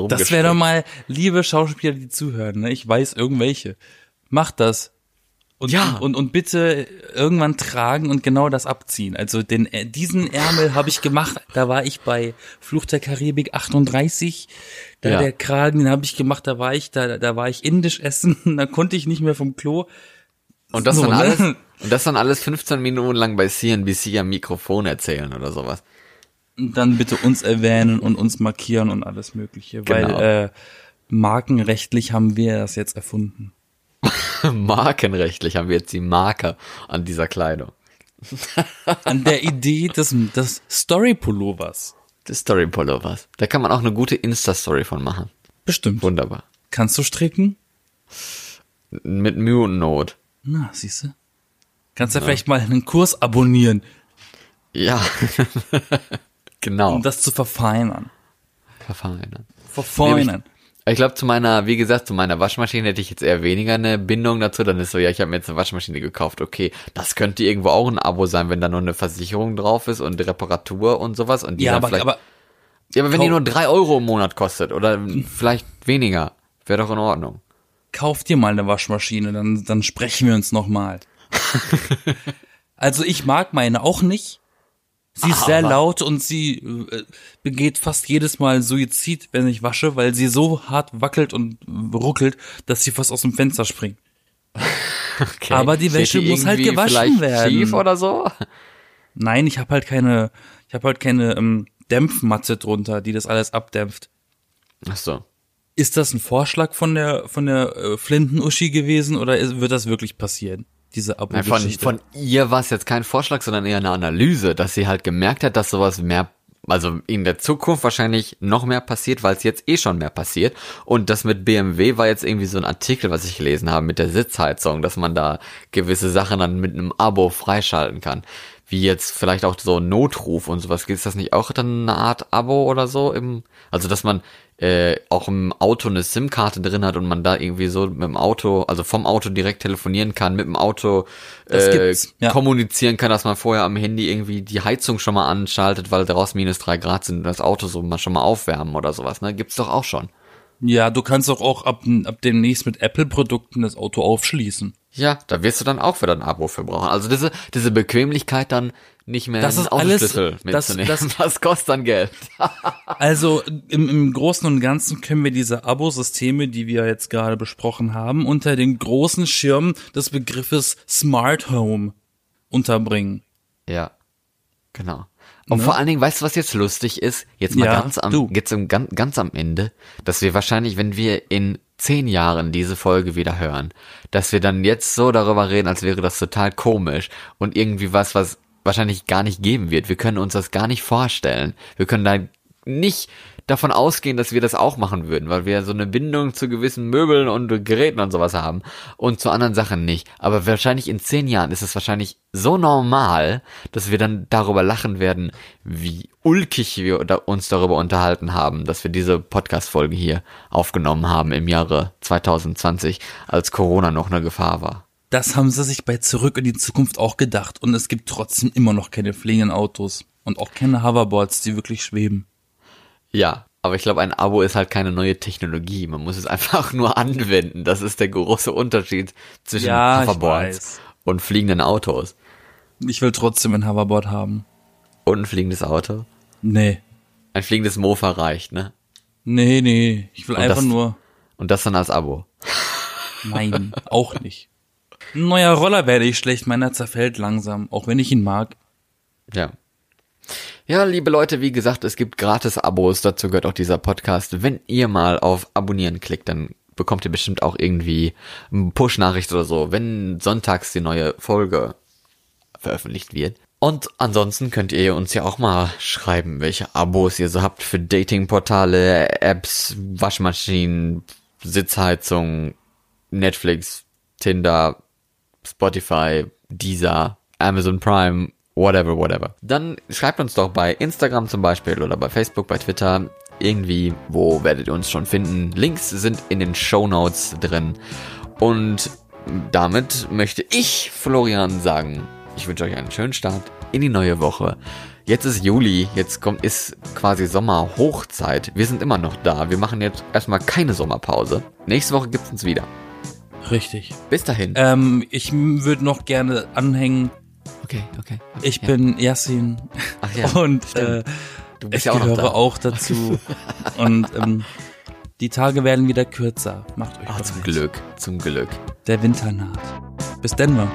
Das wäre doch mal, liebe Schauspieler, die zuhören, ne? ich weiß irgendwelche. Macht das. Und, Ja. und, und bitte irgendwann tragen und genau das abziehen. Also den, äh, diesen Ärmel habe ich gemacht, da war ich bei Fluch der Karibik 38. Da Ja. der Kragen, den habe ich gemacht, da war ich, da, da war ich indisch essen, da konnte ich nicht mehr vom Klo. Und das So, dann ne? alles, und das dann alles 15 Minuten lang bei CNBC am Mikrofon erzählen oder sowas. Und dann bitte uns erwähnen und uns markieren und alles mögliche. Genau. Weil äh, markenrechtlich haben wir das jetzt erfunden. Markenrechtlich haben wir jetzt die Marke an dieser Kleidung. An der Idee des, des Story-Pullovers. Des Story-Pullovers. Da kann man auch eine gute Insta-Story von machen. Bestimmt. Wunderbar. Kannst du stricken? Mit Mühe und Not. Na, siehst du? Kannst ja vielleicht mal einen Kurs abonnieren, Ja. genau. um das zu verfeinern. Verfeinern. Verfeinern. Ich glaube, zu meiner, wie gesagt, zu meiner Waschmaschine hätte ich jetzt eher weniger eine Bindung dazu. Dann ist so, ja, ich habe mir jetzt eine Waschmaschine gekauft. Okay, das könnte irgendwo auch ein Abo sein, wenn da nur eine Versicherung drauf ist und Reparatur und sowas. Und die Ja, aber, vielleicht, aber ja, aber wenn die nur drei Euro im Monat kostet oder vielleicht weniger, wäre doch in Ordnung. kauf dir mal eine Waschmaschine, dann, dann sprechen wir uns nochmal. also ich mag meine auch nicht. Sie ist sehr Aber- laut und sie äh, begeht fast jedes Mal Suizid, wenn ich wasche, weil sie so hart wackelt und ruckelt, dass sie fast aus dem Fenster springt. Okay. Aber die Wäsche muss halt gewaschen werden. Schief oder so? Nein, ich habe halt keine, ich habe halt keine ähm, Dämpfmatte drunter, die das alles abdämpft. Ach so. Ist das ein Vorschlag von der von der äh, Flinten-Uschi gewesen oder ist, wird das wirklich passieren? Diese Nein, von, von ihr war es jetzt kein Vorschlag, sondern eher eine Analyse, dass sie halt gemerkt hat, dass sowas mehr also in der Zukunft wahrscheinlich noch mehr passiert, weil es jetzt eh schon mehr passiert. Und das mit BMW war jetzt irgendwie so ein Artikel, was ich gelesen habe mit der Sitzheizung, dass man da gewisse Sachen dann mit einem Abo freischalten kann. Wie jetzt vielleicht auch so Notruf und sowas. Ist das nicht auch dann eine Art Abo oder so? Im, also dass man äh, auch im Auto eine SIM-Karte drin hat und man da irgendwie so mit dem Auto, also vom Auto direkt telefonieren kann, mit dem Auto äh, ja. kommunizieren kann, dass man vorher am Handy irgendwie die Heizung schon mal anschaltet, weil draußen minus drei Grad sind und das Auto so mal schon mal aufwärmen oder sowas, ne? Gibt's doch auch schon. Ja, du kannst doch auch ab, ab demnächst mit Apple-Produkten das Auto aufschließen. Ja, da wirst du dann auch wieder ein Abo für brauchen. Also diese, diese Bequemlichkeit dann nicht mehr Das ist alles- das- das- das kostet dann Geld. Also im, im Großen und Ganzen können wir diese Abo-Systeme, die wir jetzt gerade besprochen haben, unter den großen Schirm des Begriffes Smart Home unterbringen. Ja, genau. Und Ne? vor allen Dingen, weißt du, was jetzt lustig ist? Jetzt mal Ja, ganz am, du. jetzt am, ganz, ganz am Ende, dass wir wahrscheinlich, wenn wir in zehn Jahren diese Folge wieder hören, dass wir dann jetzt so darüber reden, als wäre das total komisch und irgendwie was, was wahrscheinlich gar nicht geben wird. Wir können uns das gar nicht vorstellen. Wir können da nicht davon ausgehen, dass wir das auch machen würden, weil wir so eine Bindung zu gewissen Möbeln und Geräten und sowas haben und zu anderen Sachen nicht. Aber wahrscheinlich in zehn Jahren ist es wahrscheinlich so normal, dass wir dann darüber lachen werden, wie ulkig wir uns darüber unterhalten haben, dass wir diese Podcast-Folge hier aufgenommen haben im Jahre 2020, als Corona noch eine Gefahr war. Das haben sie sich bei Zurück in die Zukunft auch gedacht und es gibt trotzdem immer noch keine fliegenden Autos und auch keine Hoverboards, die wirklich schweben. Ja, aber ich glaube, ein Abo ist halt keine neue Technologie. Man muss es einfach nur anwenden. Das ist der große Unterschied zwischen Ja, Hoverboards und fliegenden Autos. Ich will trotzdem ein Hoverboard haben. Und ein fliegendes Auto. Nee. Ein fliegendes Mofa reicht, ne? Nee, nee. Ich will Und einfach das- nur. Und das dann als Abo. Nein, auch nicht. Ein neuer Roller werde ich schlecht, meiner zerfällt langsam, auch wenn ich ihn mag. Ja. Ja, liebe Leute, wie gesagt, es gibt gratis Abos, dazu gehört auch dieser Podcast. Wenn ihr mal auf Abonnieren klickt, dann bekommt ihr bestimmt auch irgendwie eine Push-Nachricht oder so, wenn sonntags die neue Folge veröffentlicht wird. Und ansonsten könnt ihr uns ja auch mal schreiben, welche Abos ihr so habt für Datingportale, Apps, Waschmaschinen, Sitzheizung, Netflix, Tinder, Spotify, Deezer, Amazon Prime, whatever, whatever. Dann schreibt uns doch bei Instagram zum Beispiel oder bei Facebook, bei Twitter. Irgendwie, wo werdet ihr uns schon finden? Links sind in den Show Notes drin. Und damit möchte ich, Florian, sagen, ich wünsche euch einen schönen Start in die neue Woche. Jetzt ist Juli, jetzt kommt, ist quasi Sommerhochzeit. Wir sind immer noch da. Wir machen jetzt erstmal keine Sommerpause. Nächste Woche gibt's uns wieder. Richtig. Bis dahin. Ähm, ich würde noch gerne anhängen, Okay, okay. ich ja. bin Yasin Ach ja, und stimmt. äh, du ich bist ja auch gehöre da. auch dazu. und ähm, die Tage werden wieder kürzer. Macht euch Ah, bereit. zum Glück, zum Glück. Der Winter naht. Bis Denver.